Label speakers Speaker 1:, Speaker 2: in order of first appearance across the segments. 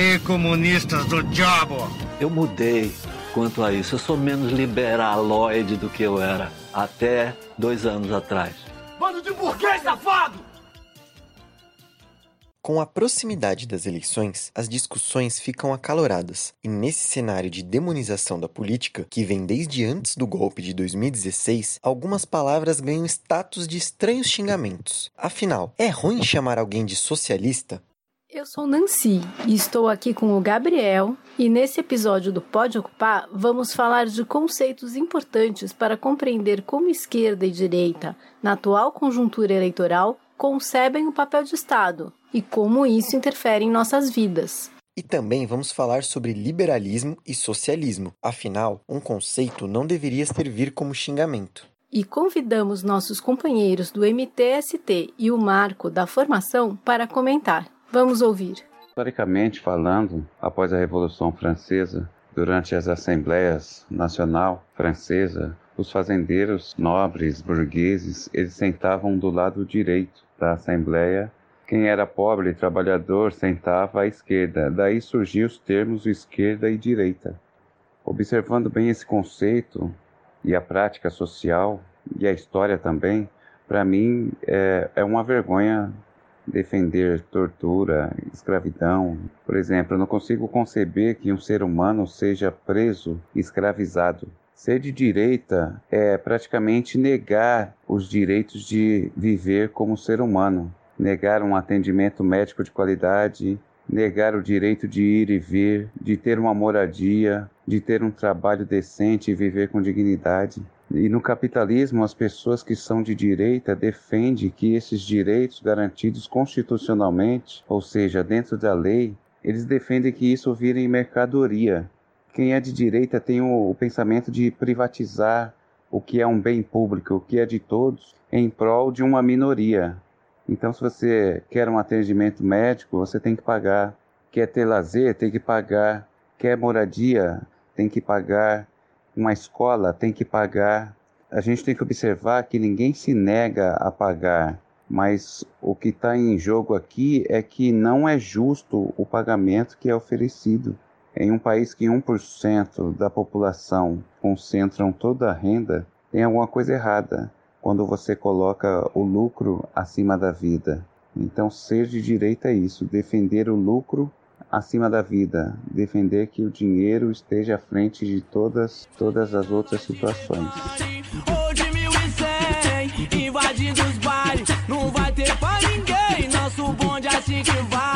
Speaker 1: aí, comunistas do diabo!
Speaker 2: Eu mudei quanto a isso. Eu sou menos liberaloide do que eu era até dois anos atrás.
Speaker 3: Bando de burguês safado!
Speaker 4: Com a proximidade das eleições, as discussões ficam acaloradas, e nesse cenário de demonização da política, que vem desde antes do golpe de 2016, algumas palavras ganham status de estranhos xingamentos. Afinal, é ruim chamar alguém de socialista?
Speaker 5: Eu sou Nancy e estou aqui com o Gabriel, e nesse episódio do Pode Ocupar vamos falar de conceitos importantes para compreender como esquerda e direita, na atual conjuntura eleitoral, concebem o papel de Estado e como isso interfere em nossas vidas.
Speaker 4: E também vamos falar sobre liberalismo e socialismo. Afinal, um conceito não deveria servir como xingamento.
Speaker 5: E convidamos nossos companheiros do MTST e o Marco da formação para comentar. Vamos ouvir.
Speaker 6: Historicamente falando, após a Revolução Francesa, durante as Assembleias Nacional Francesa, os fazendeiros nobres burgueses, eles sentavam do lado direito da Assembleia. Quem era pobre e trabalhador sentava à esquerda. Daí surgiu os termos esquerda e direita. Observando bem esse conceito e a prática social e a história também, para mim é, é uma vergonha defender tortura, escravidão. Por exemplo, eu não consigo conceber que um ser humano seja preso, escravizado. Ser de direita é praticamente negar os direitos de viver como ser humano, negar um atendimento médico de qualidade, negar o direito de ir e vir, de ter uma moradia, de ter um trabalho decente e viver com dignidade. E no capitalismo, as pessoas que são de direita defendem que esses direitos garantidos constitucionalmente, ou seja, dentro da lei, eles defendem que isso vire mercadoria, quem é de direita tem o, o pensamento de privatizar o que é um bem público, o que é de todos, em prol de uma minoria. Então, se você quer um atendimento médico, você tem que pagar. Quer ter lazer, tem que pagar. Quer moradia, tem que pagar. Uma escola, tem que pagar. A gente tem que observar que ninguém se nega a pagar, mas o que está em jogo aqui é que não é justo o pagamento que é oferecido. Em um país que 1% da população concentram toda a renda, tem alguma coisa errada quando você coloca o lucro acima da vida. Então, ser de direita é isso, defender o lucro acima da vida, defender que o dinheiro esteja à frente de todas, todas as outras situações. que vai.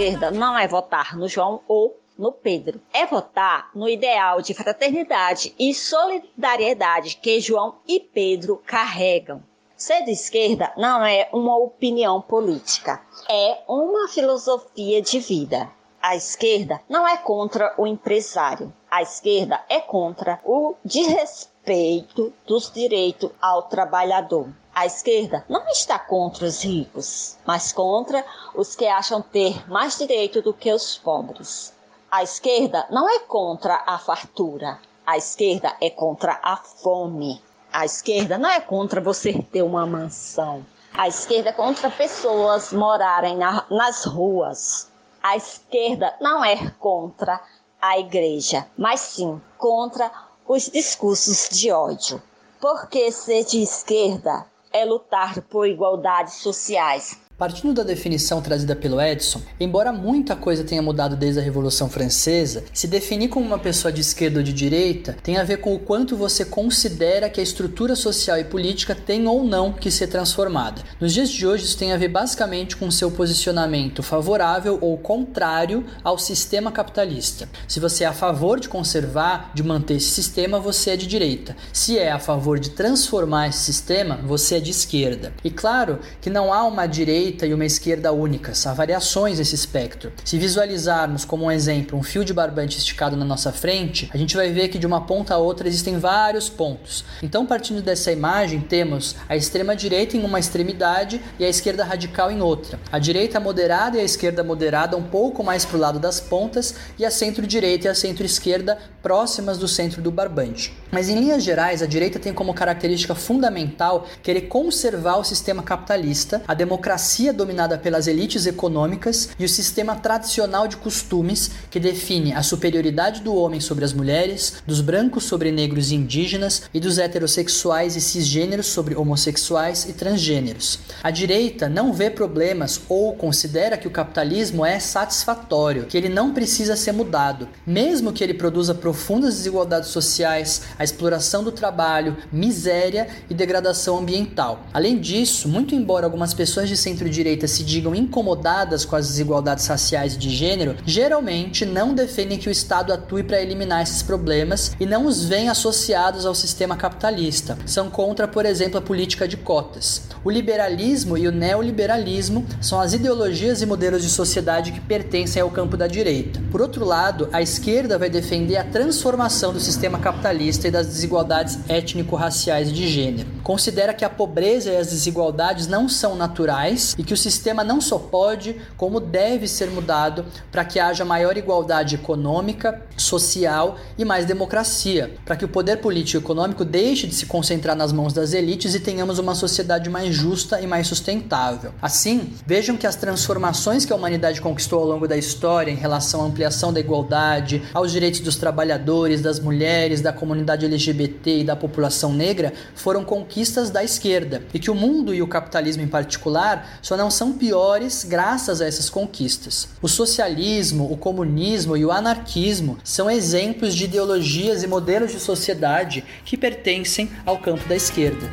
Speaker 7: esquerda não é votar no João ou no Pedro. É votar no ideal de fraternidade e solidariedade que João e Pedro carregam. Ser de esquerda não é uma opinião política, é uma filosofia de vida. A esquerda não é contra o empresário. A esquerda é contra o desrespeito dos direitos ao trabalhador. A esquerda não está contra os ricos, mas contra os que acham ter mais direito do que os pobres. A esquerda não é contra a fartura, a esquerda é contra a fome. A esquerda não é contra você ter uma mansão. A esquerda é contra pessoas morarem na, nas ruas. A esquerda não é contra a igreja, mas sim contra os discursos de ódio. Porque ser de esquerda é lutar por igualdades sociais,
Speaker 8: Partindo da definição trazida pelo Edson, embora muita coisa tenha mudado desde a Revolução Francesa, se definir como uma pessoa de esquerda ou de direita tem a ver com o quanto você considera que a estrutura social e política tem ou não que ser transformada. Nos dias de hoje, isso tem a ver basicamente com seu posicionamento favorável ou contrário ao sistema capitalista. Se você é a favor de conservar, de manter esse sistema, você é de direita. Se é a favor de transformar esse sistema, você é de esquerda. E claro que não há uma direita direita e uma esquerda únicas, há variações nesse espectro. Se visualizarmos como um exemplo um fio de barbante esticado na nossa frente, a gente vai ver que de uma ponta a outra existem vários pontos. Então, partindo dessa imagem, temos a extrema direita em uma extremidade e a esquerda radical em outra. A direita moderada e a esquerda moderada um pouco mais para o lado das pontas e a centro-direita e a centro-esquerda próximas do centro do barbante. Mas em linhas gerais, a direita tem como característica fundamental querer conservar o sistema capitalista, a democracia democracia dominada pelas elites econômicas e o sistema tradicional de costumes que define a superioridade do homem sobre as mulheres, dos brancos sobre negros e indígenas e dos heterossexuais e cisgêneros sobre homossexuais e transgêneros. A direita não vê problemas ou considera que o capitalismo é satisfatório, que ele não precisa ser mudado, mesmo que ele produza profundas desigualdades sociais, a exploração do trabalho, miséria e degradação ambiental. Além disso, muito embora algumas pessoas de centro-direita se digam incomodadas com as desigualdades raciais e de gênero, geralmente não defendem que o Estado atue para eliminar esses problemas e não os veem associados ao sistema capitalista. São contra, por exemplo, a política de cotas. O liberalismo e o neoliberalismo são as ideologias e modelos de sociedade que pertencem ao campo da direita. Por outro lado, a esquerda vai defender a transformação do sistema capitalista e das desigualdades étnico-raciais de gênero. Considera que a pobreza e as desigualdades não são naturais e que o sistema não só pode, como deve ser mudado para que haja maior igualdade econômica, social e mais democracia, para que o poder político e econômico deixe de se concentrar nas mãos das elites e tenhamos uma sociedade mais justa e mais sustentável. Assim, vejam que as transformações que a humanidade conquistou ao longo da história em relação à ampliação da igualdade, aos direitos dos trabalhadores, das mulheres, da comunidade LGBT e da população negra foram conquistas da esquerda e que o mundo e o capitalismo em particular só não são piores graças a essas conquistas. O socialismo, o comunismo e o anarquismo são exemplos de ideologias e modelos de sociedade que pertencem ao campo da esquerda.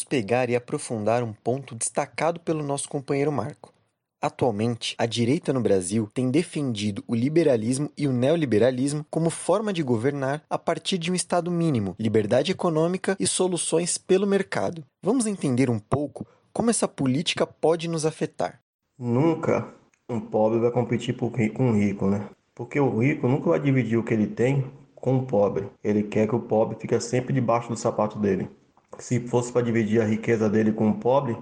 Speaker 4: Vamos pegar e aprofundar um ponto destacado pelo nosso companheiro Marco. Atualmente, a direita no Brasil tem defendido o liberalismo e o neoliberalismo como forma de governar a partir de um Estado mínimo, liberdade econômica e soluções pelo mercado. Vamos entender um pouco como essa política pode nos afetar.
Speaker 9: Nunca um pobre vai competir com um rico, né? Porque o rico nunca vai dividir o que ele tem com o pobre. Ele quer que o pobre fique sempre debaixo do sapato dele. Se fosse para dividir a riqueza dele com o pobre,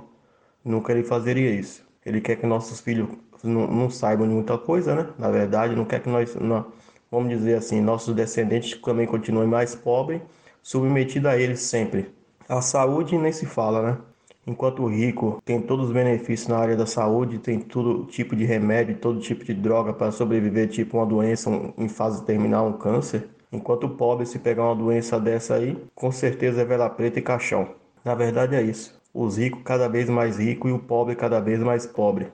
Speaker 9: nunca ele fazeria isso. Ele quer que nossos filhos não, não saibam de muita coisa, né? Na verdade, não quer que nós, não, vamos dizer assim, nossos descendentes também continuem mais pobres, submetidos a eles sempre. A saúde nem se fala, né? Enquanto o rico tem todos os benefícios na área da saúde, tem todo tipo de remédio, todo tipo de droga para sobreviver, tipo uma doença em fase terminal, um câncer, Enquanto o pobre, se pegar uma doença dessa aí, com certeza é vela preta e caixão. Na verdade é isso. Os ricos cada vez mais ricos e o pobre cada vez mais pobre.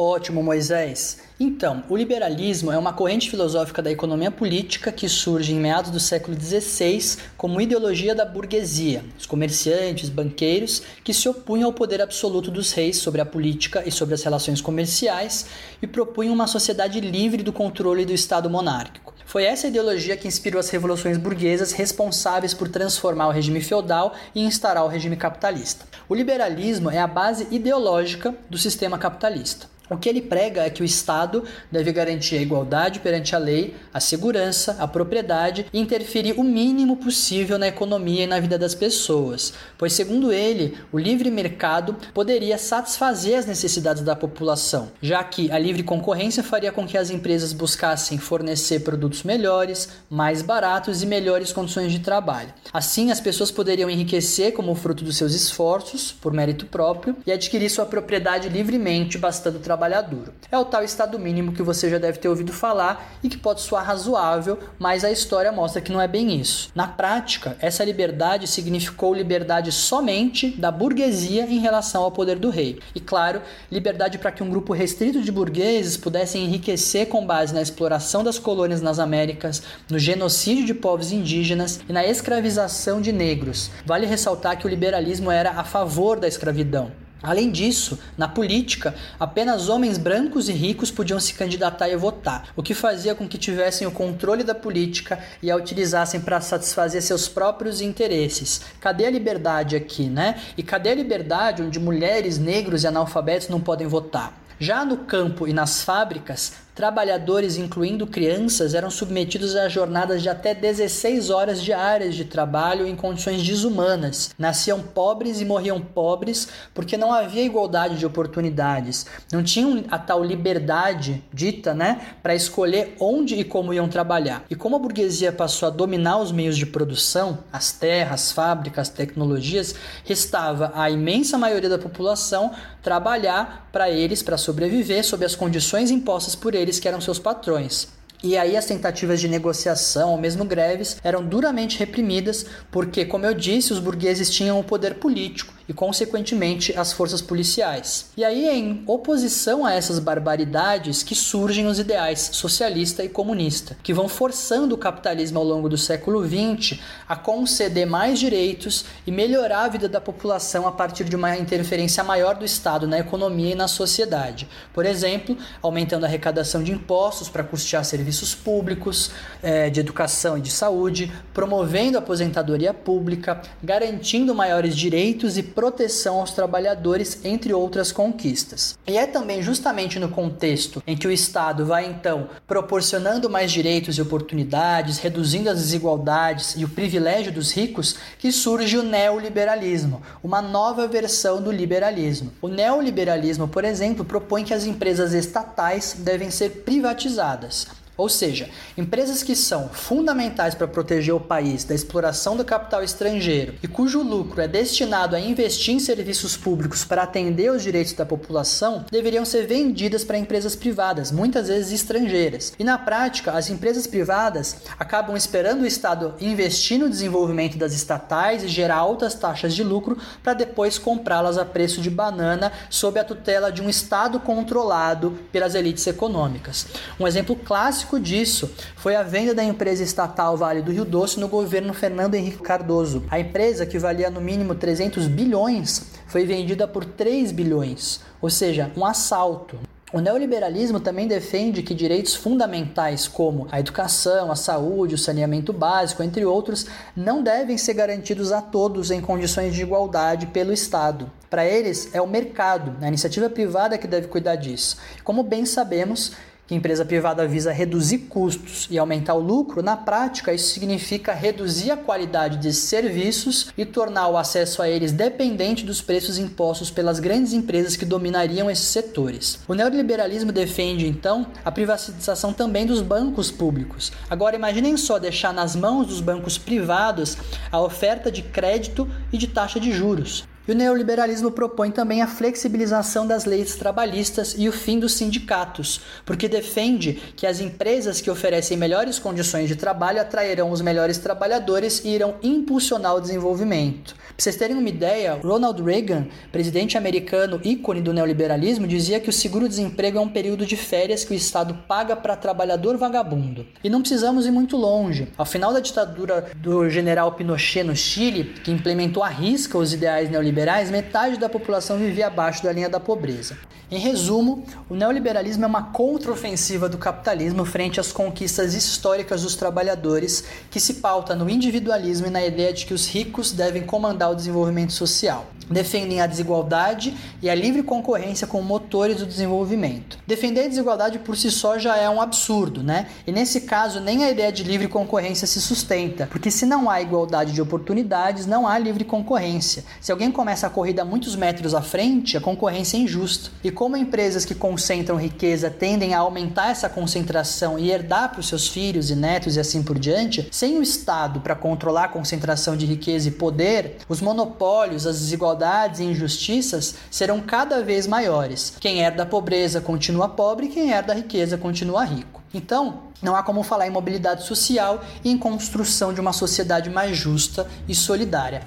Speaker 8: Ótimo, Moisés. Então, o liberalismo é uma corrente filosófica da economia política que surge em meados do século XVI como ideologia da burguesia, os comerciantes, banqueiros, que se opunham ao poder absoluto dos reis sobre a política e sobre as relações comerciais e propunham uma sociedade livre do controle do Estado monárquico. Foi essa ideologia que inspirou as revoluções burguesas responsáveis por transformar o regime feudal e instaurar o regime capitalista. O liberalismo é a base ideológica do sistema capitalista. O que ele prega é que o Estado deve garantir a igualdade perante a lei, a segurança, a propriedade e interferir o mínimo possível na economia e na vida das pessoas, pois, segundo ele, o livre mercado poderia satisfazer as necessidades da população, já que a livre concorrência faria com que as empresas buscassem fornecer produtos melhores, mais baratos e melhores condições de trabalho. Assim, as pessoas poderiam enriquecer como fruto dos seus esforços, por mérito próprio, e adquirir sua propriedade livremente, bastando trabalhar trabalhar duro. É o tal estado mínimo que você já deve ter ouvido falar e que pode soar razoável, mas a história mostra que não é bem isso. Na prática, essa liberdade significou liberdade somente da burguesia em relação ao poder do rei. E claro, liberdade para que um grupo restrito de burgueses pudessem enriquecer com base na exploração das colônias nas Américas, no genocídio de povos indígenas e na escravização de negros. Vale ressaltar que o liberalismo era a favor da escravidão. Além disso, na política, apenas homens brancos e ricos podiam se candidatar e votar, o que fazia com que tivessem o controle da política e a utilizassem para satisfazer seus próprios interesses. Cadê a liberdade aqui, né? E cadê a liberdade onde mulheres, negros e analfabetos não podem votar? Já no campo e nas fábricas, trabalhadores, incluindo crianças, eram submetidos a jornadas de até 16 horas diárias de trabalho em condições desumanas. Nasciam pobres e morriam pobres porque não havia igualdade de oportunidades. Não tinham a tal liberdade dita, né, para escolher onde e como iam trabalhar. E como a burguesia passou a dominar os meios de produção, as terras, fábricas, tecnologias, restava à imensa maioria da população trabalhar para eles para sobreviver sob as condições impostas por eles que eram seus patrões. E aí as tentativas de negociação ou mesmo greves eram duramente reprimidas, porque, como eu disse, os burgueses tinham o poder político e, consequentemente, as forças policiais. E aí em oposição a essas barbaridades que surgem os ideais socialista e comunista, que vão forçando o capitalismo ao longo do século XX a conceder mais direitos e melhorar a vida da população a partir de uma interferência maior do Estado na economia e na sociedade. Por exemplo, aumentando a arrecadação de impostos para custear serviços públicos, eh, de educação e de saúde, promovendo a aposentadoria pública, garantindo maiores direitos e proteção aos trabalhadores, entre outras conquistas. E é também justamente no contexto em que o Estado vai então proporcionando mais direitos e oportunidades, reduzindo as desigualdades e o privilégio dos ricos, que surge o neoliberalismo, uma nova versão do liberalismo. O neoliberalismo, por exemplo, propõe que as empresas estatais devem ser privatizadas. Ou seja, empresas que são fundamentais para proteger o país da exploração do capital estrangeiro e cujo lucro é destinado a investir em serviços públicos para atender os direitos da população deveriam ser vendidas para empresas privadas, muitas vezes estrangeiras. E na prática, as empresas privadas acabam esperando o Estado investir no desenvolvimento das estatais e gerar altas taxas de lucro para depois comprá-las a preço de banana sob a tutela de um Estado controlado pelas elites econômicas. Um exemplo clássico clássico disso foi a venda da empresa estatal Vale do Rio Doce no governo Fernando Henrique Cardoso. A empresa, que valia no mínimo 300 bilhões, foi vendida por 3 bilhões, ou seja, um assalto. O neoliberalismo também defende que direitos fundamentais como a educação, a saúde, o saneamento básico, entre outros, não devem ser garantidos a todos em condições de igualdade pelo Estado. Para eles, é o mercado, a iniciativa privada que deve cuidar disso. Como bem sabemos, que a empresa privada visa reduzir custos e aumentar o lucro, na prática isso significa reduzir a qualidade de serviços e tornar o acesso a eles dependente dos preços impostos pelas grandes empresas que dominariam esses setores. O neoliberalismo defende então a privatização também dos bancos públicos. Agora imaginem só deixar nas mãos dos bancos privados a oferta de crédito e de taxa de juros. E o neoliberalismo propõe também a flexibilização das leis trabalhistas e o fim dos sindicatos, porque defende que as empresas que oferecem melhores condições de trabalho atrairão os melhores trabalhadores e irão impulsionar o desenvolvimento. Para vocês terem uma ideia, Ronald Reagan, presidente americano ícone do neoliberalismo, dizia que o seguro-desemprego é um período de férias que o Estado paga para trabalhador vagabundo. E não precisamos ir muito longe. Ao final da ditadura do general Pinochet no Chile, que implementou à risca os ideais neoliberais, neoliberais, metade da população vivia abaixo da linha da pobreza. Em resumo, o neoliberalismo é uma contraofensiva do capitalismo frente às conquistas históricas dos trabalhadores, que se pauta no individualismo e na ideia de que os ricos devem comandar o desenvolvimento social defendem a desigualdade e a livre concorrência como motores do desenvolvimento. Defender a desigualdade por si só já é um absurdo, né? E nesse caso, nem a ideia de livre concorrência se sustenta, porque se não há igualdade de oportunidades, não há livre concorrência. Se alguém começa a corrida muitos metros à frente, a concorrência é injusta. E como empresas que concentram riqueza tendem a aumentar essa concentração e herdar para os seus filhos e netos e assim por diante, sem o Estado para controlar a concentração de riqueza e poder, os monopólios, as desigualdades desigualdades e injustiças serão cada vez maiores. Quem herda a pobreza continua pobre, quem herda a riqueza continua rico. Então, não há como falar em mobilidade social e em construção de uma sociedade mais justa e solidária.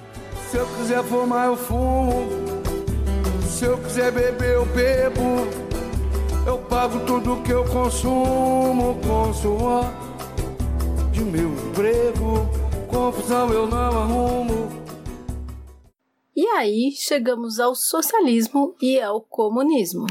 Speaker 3: Se eu quiser fumar, eu fumo. Se eu quiser beber, eu bebo. Eu pago tudo que eu consumo com suor de meu emprego. Confusão eu não arrumo.
Speaker 5: E aí chegamos ao socialismo e ao comunismo.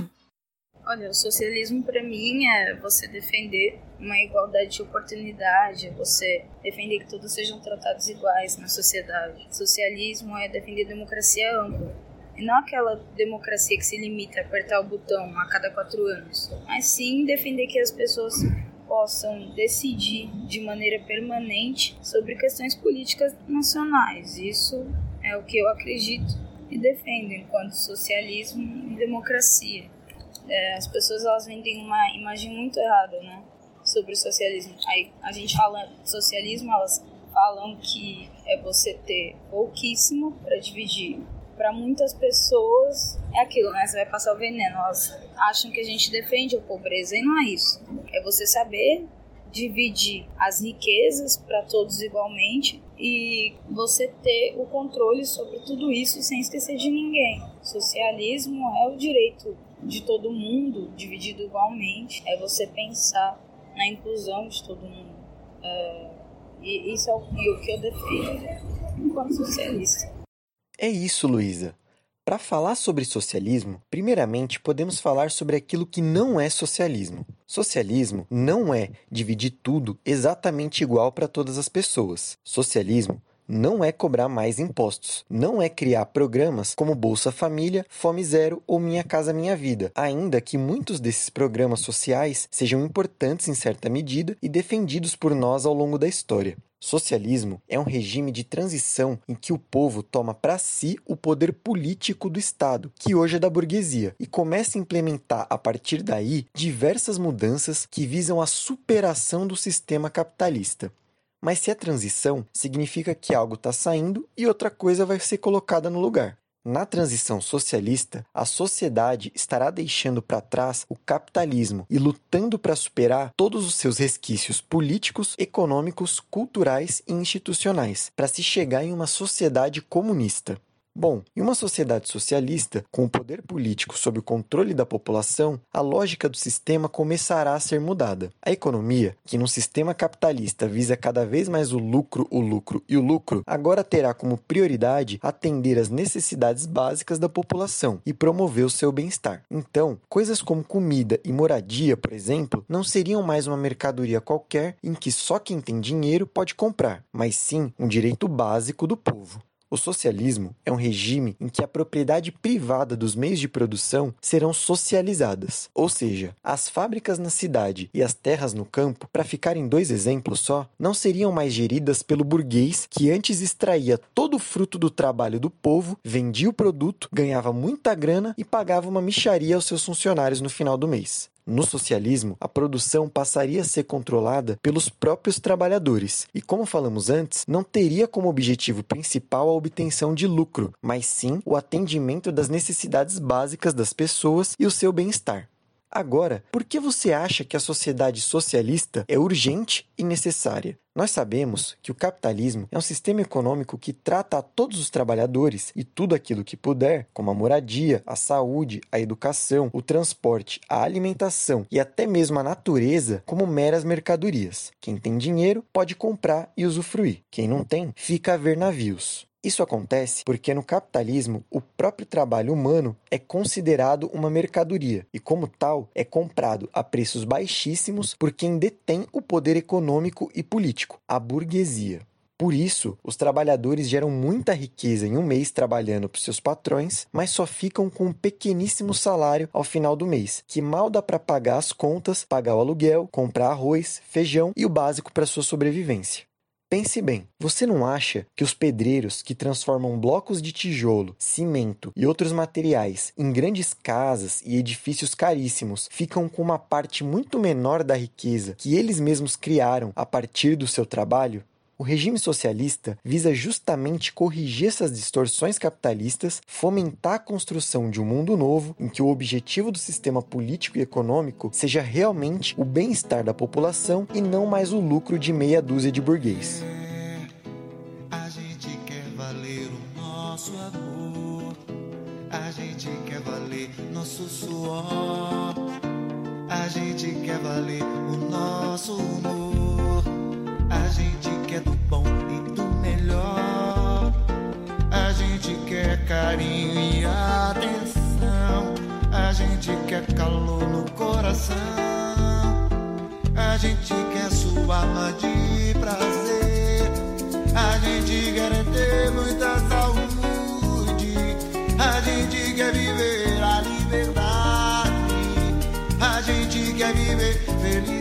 Speaker 10: Olha, o socialismo para mim é você defender uma igualdade de oportunidade, você defender que todos sejam tratados iguais na sociedade. Socialismo é defender democracia ampla, E não aquela democracia que se limita a apertar o botão a cada quatro anos, mas sim defender que as pessoas possam decidir de maneira permanente sobre questões políticas nacionais. Isso é o que eu acredito e defendo enquanto socialismo e democracia. É, as pessoas elas vendem uma imagem muito errada, né, sobre o socialismo. Aí a gente fala socialismo, elas falam que é você ter pouquíssimo para dividir. Para muitas pessoas é aquilo, né? Você vai passar o veneno. Elas acham que a gente defende a pobreza e não é isso. É você saber dividir as riquezas para todos igualmente e você ter o controle sobre tudo isso sem esquecer de ninguém. Socialismo é o direito de todo mundo dividido igualmente, é você pensar na inclusão de todo mundo. É, e isso é o, que eu defendo enquanto socialista.
Speaker 4: É isso, Luísa. Para falar sobre socialismo, primeiramente podemos falar sobre aquilo que não é socialismo. Socialismo não é dividir tudo exatamente igual para todas as pessoas. Socialismo não é cobrar mais impostos, não é criar programas como Bolsa Família, Fome Zero ou Minha Casa Minha Vida, ainda que muitos desses programas sociais sejam importantes em certa medida e defendidos por nós ao longo da história. Socialismo é um regime de transição em que o povo toma para si o poder político do Estado, que hoje é da burguesia, e começa a implementar a partir daí diversas mudanças que visam a superação do sistema capitalista. Mas se é transição, significa que algo está saindo e outra coisa vai ser colocada no lugar. Na transição socialista, a sociedade estará deixando para trás o capitalismo e lutando para superar todos os seus resquícios políticos, econômicos, culturais e institucionais, para se chegar em uma sociedade comunista. Bom, em uma sociedade socialista, com o poder político sob o controle da população, a lógica do sistema começará a ser mudada. A economia, que num sistema capitalista visa cada vez mais o lucro, o lucro e o lucro, agora terá como prioridade atender às necessidades básicas da população e promover o seu bem-estar. Então, coisas como comida e moradia, por exemplo, não seriam mais uma mercadoria qualquer em que só quem tem dinheiro pode comprar, mas sim um direito básico do povo. O socialismo é um regime em que a propriedade privada dos meios de produção serão socializadas, ou seja, as fábricas na cidade e as terras no campo, para ficar em dois exemplos só, não seriam mais geridas pelo burguês que antes extraía todo o fruto do trabalho do povo, vendia o produto, ganhava muita grana e pagava uma micharia aos seus funcionários no final do mês. No socialismo, a produção passaria a ser controlada pelos próprios trabalhadores e, como falamos antes, não teria como objetivo principal a obtenção de lucro, mas sim o atendimento das necessidades básicas das pessoas e o seu bem-estar. Agora, por que você acha que a sociedade socialista é urgente e necessária? Nós sabemos que o capitalismo é um sistema econômico que trata a todos os trabalhadores e tudo aquilo que puder, como a moradia, a saúde, a educação, o transporte, a alimentação e até mesmo a natureza, como meras mercadorias. Quem tem dinheiro pode comprar e usufruir, quem não tem, fica a ver navios. Isso acontece porque no capitalismo o próprio trabalho humano é considerado uma mercadoria e, como tal, é comprado a preços baixíssimos por quem detém o poder econômico e político, a burguesia. Por isso, os trabalhadores geram muita riqueza em um mês trabalhando para seus patrões, mas só ficam com um pequeníssimo salário ao final do mês, que mal dá para pagar as contas, pagar o aluguel, comprar arroz, feijão e o básico para sua sobrevivência. Pense bem, você não acha que os pedreiros que transformam blocos de tijolo, cimento e outros materiais em grandes casas e edifícios caríssimos ficam com uma parte muito menor da riqueza que eles mesmos criaram a partir do seu trabalho? O regime socialista visa justamente corrigir essas distorções capitalistas, fomentar a construção de um mundo novo em que o objetivo do sistema político e econômico seja realmente o bem-estar da população e não mais o lucro de meia dúzia de burguês.
Speaker 11: Nosso suor, a gente quer valer o nosso humor, a gente quer do bom e do melhor. A gente quer carinho e atenção. A gente quer calor no coração. A gente quer sua alma de prazer. A gente quer ter muita saúde. Viver feliz